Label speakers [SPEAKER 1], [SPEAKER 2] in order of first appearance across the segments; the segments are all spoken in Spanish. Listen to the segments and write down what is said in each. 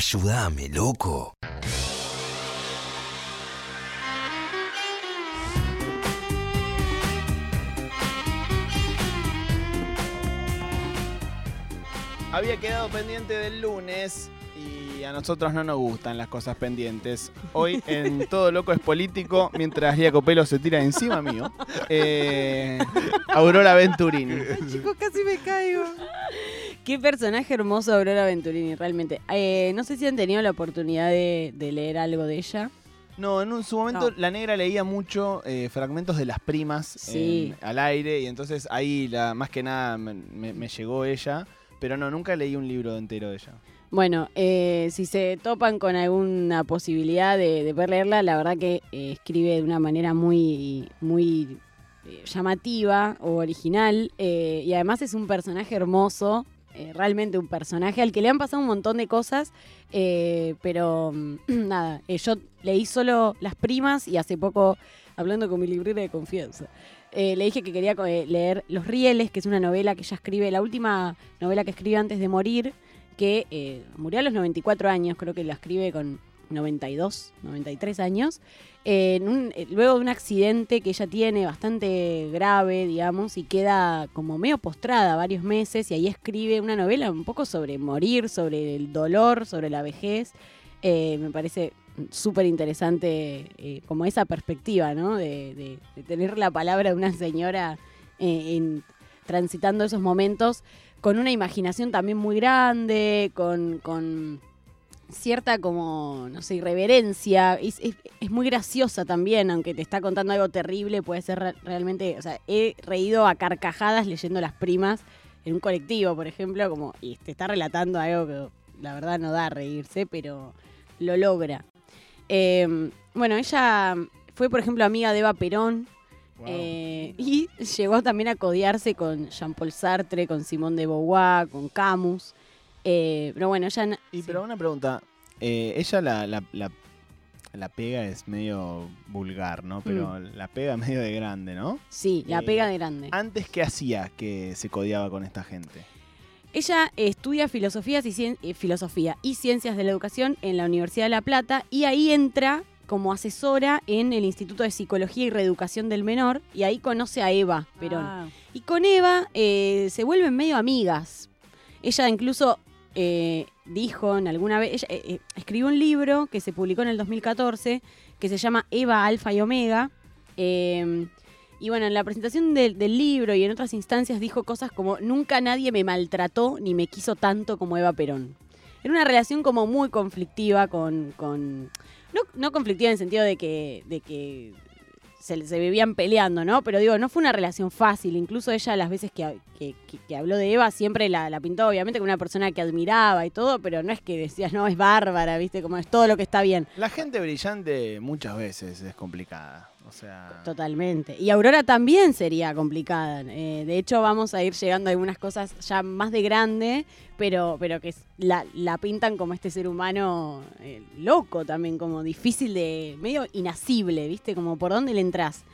[SPEAKER 1] Ayúdame, loco.
[SPEAKER 2] Había quedado pendiente del lunes y a nosotros no nos gustan las cosas pendientes. Hoy en Todo Loco es Político, mientras Lía Copelo se tira encima mío, eh, Aurora Venturini.
[SPEAKER 3] Chicos, casi me caigo. Qué personaje hermoso Aurora Venturini, realmente. Eh, no sé si han tenido la oportunidad de, de leer algo de ella.
[SPEAKER 2] No, en un, su momento
[SPEAKER 3] No.
[SPEAKER 2] la negra leía mucho eh, fragmentos de las primas
[SPEAKER 3] Sí.
[SPEAKER 2] en- al aire y entonces ahí la, más que nada me, me- me llegó ella, pero no, nunca leí un libro entero de ella.
[SPEAKER 3] Bueno, eh, si se topan con alguna posibilidad de, de poder leerla, la verdad que eh, escribe de una manera muy, muy llamativa o original y además es un personaje hermoso, eh, realmente un personaje al que le han pasado un montón de cosas, eh, pero mm, nada, eh, yo leí solo Las Primas y hace poco, hablando con mi librera de confianza, le dije que quería leer Los Rieles, que es una novela que ella escribe, la última novela que escribe antes de morir, que murió a los 94 años, creo que la escribe con 92, 93 años, en un- eh, luego de un accidente que ella tiene bastante grave, digamos, y queda como medio postrada varios meses, y ahí escribe una novela un poco sobre morir, sobre el dolor, sobre la vejez. Eh, me parece súper interesante eh, como esa perspectiva, ¿no? De, tener la palabra de una señora en, transitando esos momentos con una imaginación también muy grande, con, con cierta como, no sé, irreverencia. Es, es- es muy graciosa también, aunque te está contando algo terrible, puede ser re- realmente, o sea, he reído a carcajadas leyendo Las Primas en un colectivo, por ejemplo, como, y te está relatando algo que la verdad no da a reírse, pero lo logra. Eh, bueno, ella fue, por ejemplo, amiga de Eva Perón, eh, y llegó también a codiarse con Jean-Paul Sartre, con Simone de Beauvoir, con Camus. Eh, pero bueno, ella... na-
[SPEAKER 2] Y
[SPEAKER 3] sí.
[SPEAKER 2] pero una pregunta, eh, ella la, la, la- la pega es medio vulgar, ¿no? Pero la pega medio de grande, ¿no?
[SPEAKER 3] Sí, la
[SPEAKER 2] eh,
[SPEAKER 3] pega de grande.
[SPEAKER 2] Antes, ¿qué hacía que se codiaba con esta gente?
[SPEAKER 3] Ella estudia filosofía y, cien- eh, filosofía y ciencias de la educación en la Universidad de La Plata y ahí entra como asesora en el Instituto de Psicología y Reeducación del Menor y ahí conoce a Eva Perón.
[SPEAKER 4] Ah,
[SPEAKER 3] Y con Eva eh, se vuelven medio amigas. Ella incluso eh, dijo en alguna vez, eh, eh, escribió un libro que se publicó en el 2014 que se llama Eva Alfa y Omega. Eh, y bueno, en la presentación del, libro y en otras instancias dijo cosas como nunca nadie me maltrató ni me quiso tanto como Eva Perón. Era una relación como muy conflictiva con... no conflictiva en el sentido de que, de que se, se vivían peleando, ¿no? Pero digo, no fue una relación fácil. Incluso ella las veces que, que- que- habló de Eva siempre la, la pintó obviamente como una persona que admiraba y todo, pero no es que decías, no, es bárbara, ¿viste? Como es todo lo que está bien.
[SPEAKER 2] La gente brillante muchas veces es complicada. O sea,
[SPEAKER 3] Totalmente. Y Aurora también sería complicada. Eh, de hecho, vamos a ir llegando a algunas cosas ya más de grande, pero, pero que la, pintan como este ser humano eh, loco también, como difícil de. medio inasible, ¿viste? Como por dónde le entras.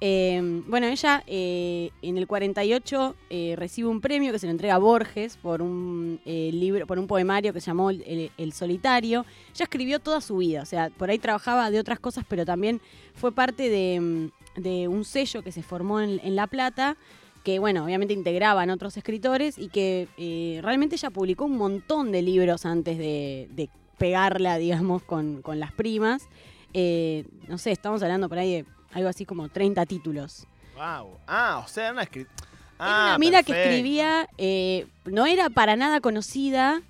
[SPEAKER 3] Eh, bueno, ella eh, en el 48 eh, recibe un premio que se le entrega a Borges por un libro, por un poemario que se llamó El, Solitario. Ella escribió toda su vida, o sea, por ahí trabajaba de otras cosas, pero también fue parte de, mm, un sello que se formó en, La Plata, que bueno, obviamente integraban otros escritores y que realmente ella publicó un montón de libros antes de, pegarla, digamos, con, con las primas. No sé, estamos hablando por ahí de algo así como 30 títulos.
[SPEAKER 2] wow. Ah, o sea, era una escri-
[SPEAKER 3] Era una
[SPEAKER 2] Ah,
[SPEAKER 3] mina que escribía, eh, no era para nada conocida,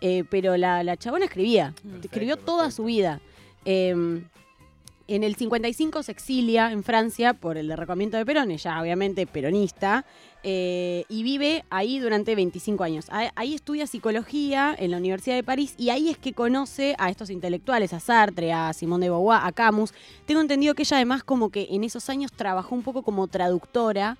[SPEAKER 3] eh, pero la, la chabona escribía.
[SPEAKER 2] Perfecto,
[SPEAKER 3] escribió toda
[SPEAKER 2] perfecto.
[SPEAKER 3] su vida. Eh, en el 55 se exilia en Francia por el derrocamiento de Perón, ella obviamente peronista, eh, y vive ahí durante 25 años. Ahí, estudia psicología en la Universidad de París y ahí es que conoce a estos intelectuales, a Sartre, a Simone de Beauvoir, a Camus. Tengo entendido que ella además como que en esos años trabajó un poco como traductora.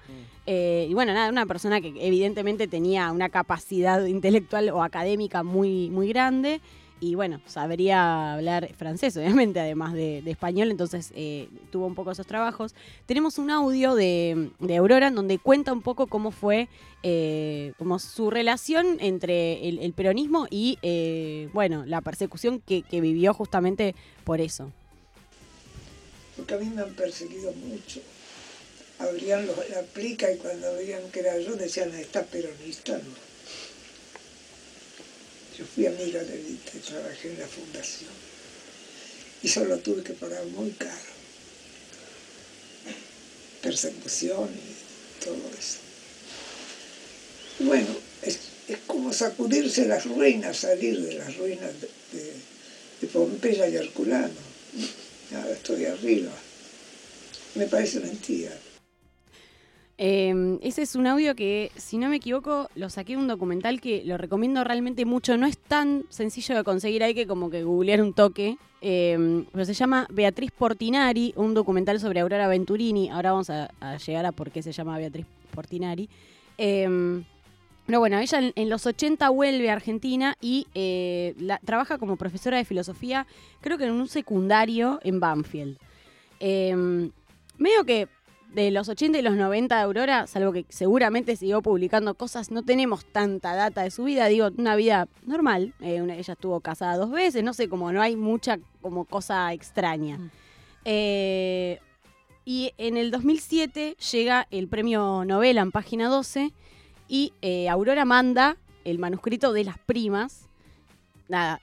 [SPEAKER 3] eh, y bueno, nada, una persona que evidentemente tenía una capacidad intelectual o académica muy, muy grande. Y bueno, sabría hablar francés, obviamente, además de, español, entonces eh, tuvo un poco esos trabajos. Tenemos un audio de, Aurora en donde cuenta un poco cómo fue eh, como su relación entre el, peronismo y, eh, bueno, la persecución que, vivió justamente por eso.
[SPEAKER 1] Porque a mí me han perseguido mucho. Abrían la plica y cuando veían que era yo decían, está peronista, no yo fui amiga de Vita y trabajé en la fundación. Y solo tuve que pagar muy caro. Persecución y todo eso. bueno, es, como sacudirse las ruinas, salir de las ruinas de, Pompeya y Herculano. Ahora estoy arriba. Me parece mentira.
[SPEAKER 3] Em, ese es un audio que, si no me equivoco, lo saqué de un documental que lo recomiendo realmente mucho. No es tan sencillo de conseguir, hay que como que googlear un toque. Em, pero se llama Beatriz Portinari, un documental sobre Aurora Venturini. Ahora vamos a, llegar a por qué se llama Beatriz Portinari. Em, pero bueno, ella en, los 80 vuelve a Argentina y eh, trabaja como profesora de filosofía, creo que en un secundario en Banfield. medio que de los 80 y los 90 de Aurora, salvo que seguramente siguió publicando cosas, no tenemos tanta data de su vida, digo, una vida normal. Eh, ella estuvo casada dos veces, no sé, como no hay mucha como cosa extraña. Mm. Eh, y en el 2007 llega el premio Novela en página 12 y eh, Aurora manda el manuscrito de las primas. Nada,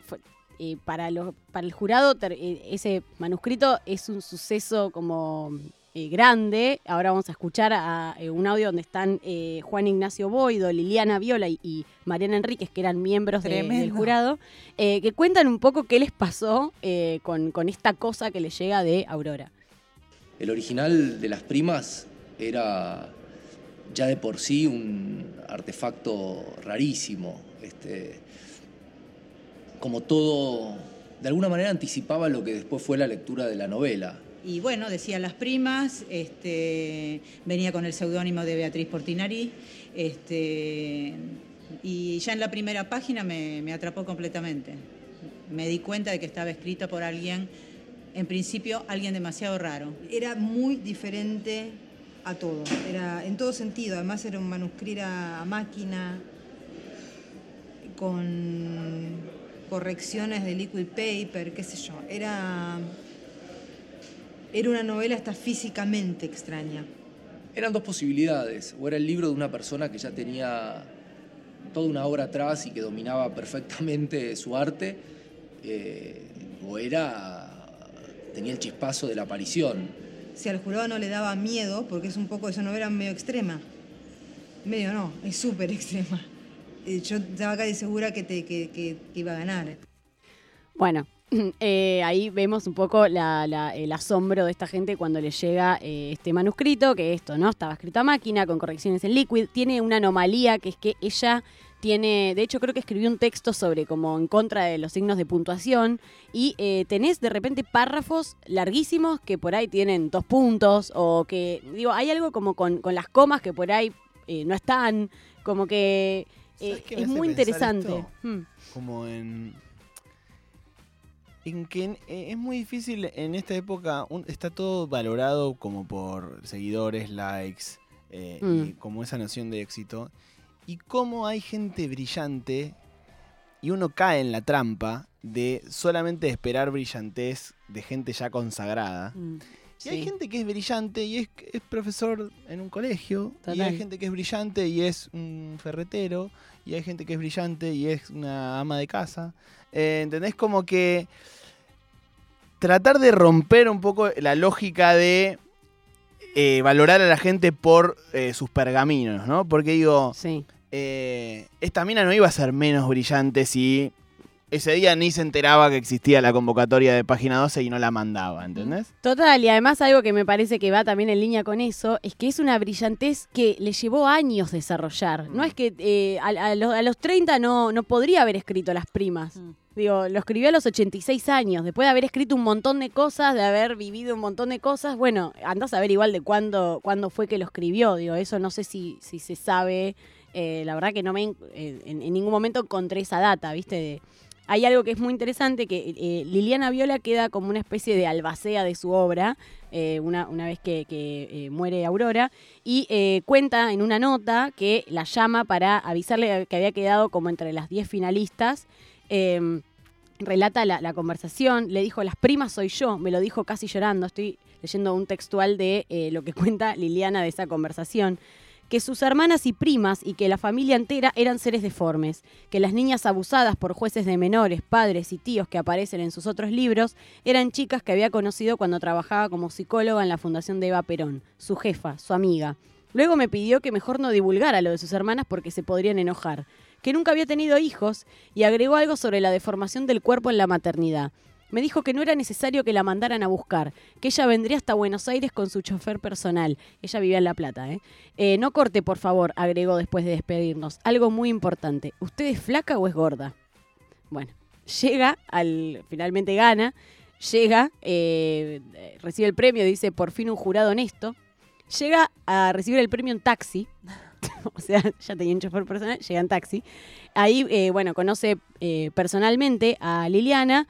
[SPEAKER 3] para, el jurado ese manuscrito es un suceso como eh, grande. Ahora vamos a escuchar a, eh, un audio donde están eh, Juan Ignacio Boido, Liliana Viola y, Mariana Enríquez, que eran miembros del jurado, que cuentan un poco qué les pasó con, con esta cosa que les llega de Aurora.
[SPEAKER 4] El original de las primas era ya de por sí un artefacto rarísimo. Este, como todo, de alguna manera anticipaba lo que después fue la lectura de la novela.
[SPEAKER 5] Y bueno, decía Las Primas, este, venía con el seudónimo de Beatriz Portinari, este, y ya en la primera página me, atrapó completamente. Me di cuenta de que estaba escrita por alguien, en principio alguien demasiado raro.
[SPEAKER 6] Era muy diferente a todo, era en todo sentido, además era un manuscrito a máquina, con correcciones de liquid paper, qué sé yo, era era una novela hasta físicamente extraña.
[SPEAKER 4] Eran dos posibilidades. O era el libro de una persona que ya tenía toda una obra atrás y que dominaba perfectamente su arte, eh, o era tenía el chispazo de la aparición.
[SPEAKER 6] Si al jurado no le daba miedo, porque es un poco, esa novela medio extrema. Medio no, es súper extrema. Eh, yo estaba casi segura que, te, que iba a ganar.
[SPEAKER 3] Bueno, Eh, ahí vemos un poco el asombro de esta gente cuando le llega eh, este manuscrito, que esto, ¿no? Estaba escrito a máquina, con correcciones en liquid. Tiene una anomalía que es que ella tiene, de hecho creo que escribió un texto sobre como en contra de los signos de puntuación y eh, tenés de repente párrafos larguísimos que por ahí tienen dos puntos o que, digo, hay algo como con, las comas que por ahí no están, como que es muy interesante.
[SPEAKER 2] Hmm. Como en en que eh, es muy difícil en esta época, está todo valorado como por seguidores, likes, eh, y mm. como esa noción de éxito. Y cómo hay gente brillante y uno cae en la trampa de solamente esperar brillantez de gente ya consagrada. Mm. Y hay gente que es brillante y es, profesor en un colegio. Y hay gente que es brillante y es un ferretero. Y hay gente que es brillante y es una ama de casa. Eh, ¿Entendés? Como que tratar de romper un poco la lógica de eh, valorar a la gente por eh, sus pergaminos, ¿no? Porque digo, sí. esta mina no iba a ser menos brillante si ese día ni se enteraba que existía la convocatoria de página 12 y no la mandaba, ¿entendés?
[SPEAKER 3] Total, y además algo que me parece que va también en línea con eso, es que es una brillantez que le llevó años desarrollar. No es que eh, a, los, 30 no, no podría haber escrito las primas. Mm. Digo, lo escribió a los 86 años, después de haber escrito un montón de cosas, de haber vivido un montón de cosas. Bueno, andás a ver igual de cuándo, cuándo fue que lo escribió. Digo, eso no sé si, si se sabe. Eh, la verdad que no me en, en, ningún momento encontré esa data, ¿viste? De, hay algo que es muy interesante, que eh, Liliana Viola queda como una especie de albacea de su obra, eh, una, una vez que, eh, muere Aurora, y cuenta en una nota que la llama para avisarle que había quedado como entre las 10 finalistas. Eh, relata la, conversación, le dijo, las primas soy yo, me lo dijo casi llorando, estoy leyendo un textual de lo que cuenta Liliana de esa conversación, que sus hermanas y primas y que la familia entera eran seres deformes, que las niñas abusadas por jueces de menores, padres y tíos que aparecen en sus otros libros eran chicas que había conocido cuando trabajaba como psicóloga en la Fundación de Eva Perón, su jefa, su amiga. Luego me pidió que mejor no divulgara lo de sus hermanas porque se podrían enojar, que nunca había tenido hijos y agregó algo sobre la deformación del cuerpo en la maternidad. Me dijo que no era necesario que la mandaran a buscar, que ella vendría hasta Buenos Aires con su chofer personal. Ella vivía en La Plata, ¿eh? Eh, no corte, por favor, agregó después de despedirnos. Algo muy importante. ¿Usted es flaca o es gorda? Bueno, llega al. finalmente gana. Llega, eh, recibe el premio, dice por fin un jurado honesto. Llega a recibir el premio en taxi. o sea, ya tenía un chofer personal, llega en taxi. Ahí, eh, bueno, conoce personalmente a Liliana.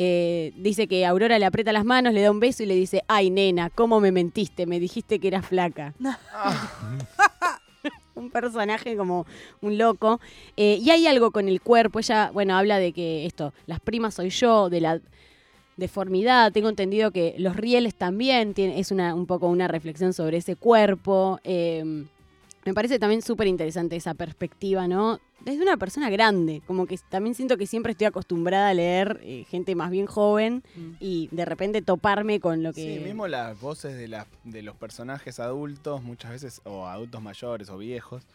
[SPEAKER 3] Eh, dice que Aurora le aprieta las manos, le da un beso y le dice, ay nena, ¿cómo me mentiste? Me dijiste que eras flaca. un personaje como un loco. Eh, y hay algo con el cuerpo, ella, bueno, habla de que esto, las primas soy yo, de la deformidad, tengo entendido que los rieles también, tiene, es una, un poco una reflexión sobre ese cuerpo. Eh, me parece también súper interesante esa perspectiva, ¿no? Desde una persona grande, como que también siento que siempre estoy acostumbrada a leer eh, gente más bien joven
[SPEAKER 2] Mm.
[SPEAKER 3] y de repente toparme con lo que...
[SPEAKER 2] Sí, mismo las voces de, las de los personajes adultos, muchas veces, o adultos mayores o viejos,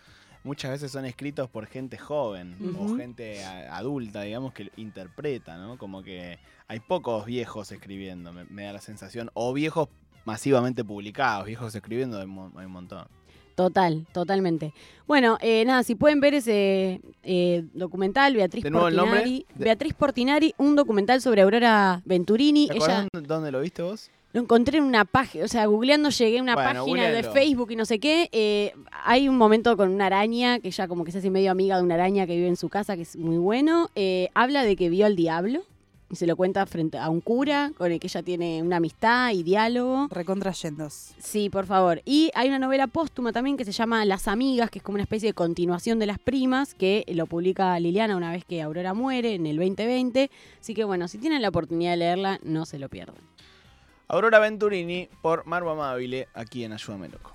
[SPEAKER 2] muchas veces son escritos por gente joven o gente a- adulta, digamos, que interpreta, ¿no? Como que hay pocos viejos escribiendo, me, me da la sensación, o viejos masivamente publicados, viejos escribiendo hay, mo- hay un montón.
[SPEAKER 3] Total, totalmente. Bueno, eh, nada, si pueden ver ese eh, documental, Beatriz
[SPEAKER 2] De nuevo el nombre.
[SPEAKER 3] Portinari.
[SPEAKER 2] De-
[SPEAKER 3] Beatriz Portinari, un documental sobre Aurora Venturini.
[SPEAKER 2] ¿Te
[SPEAKER 3] Ella
[SPEAKER 2] acuerdas dónde- lo viste vos?
[SPEAKER 3] lo encontré en una página, o sea, googleando llegué a una
[SPEAKER 2] Bueno,
[SPEAKER 3] página de. Facebook y no sé qué. eh, hay un momento con una araña, que ella como que se hace medio amiga de una araña que vive en su casa, que es muy bueno. Eh, habla de que vio al diablo y se lo cuenta frente a un cura con el que ella tiene una amistad y diálogo.
[SPEAKER 7] Recontrayendos.
[SPEAKER 3] Sí, por favor. Y hay una novela póstuma también que se llama Las Amigas, que es como una especie de continuación de Las Primas, que lo publica Liliana una vez que Aurora muere en el 2020. Así que bueno, si tienen la oportunidad de leerla, no se lo pierdan.
[SPEAKER 2] Aurora Venturini por Marvo Amabile, aquí en Ayúdame Loco.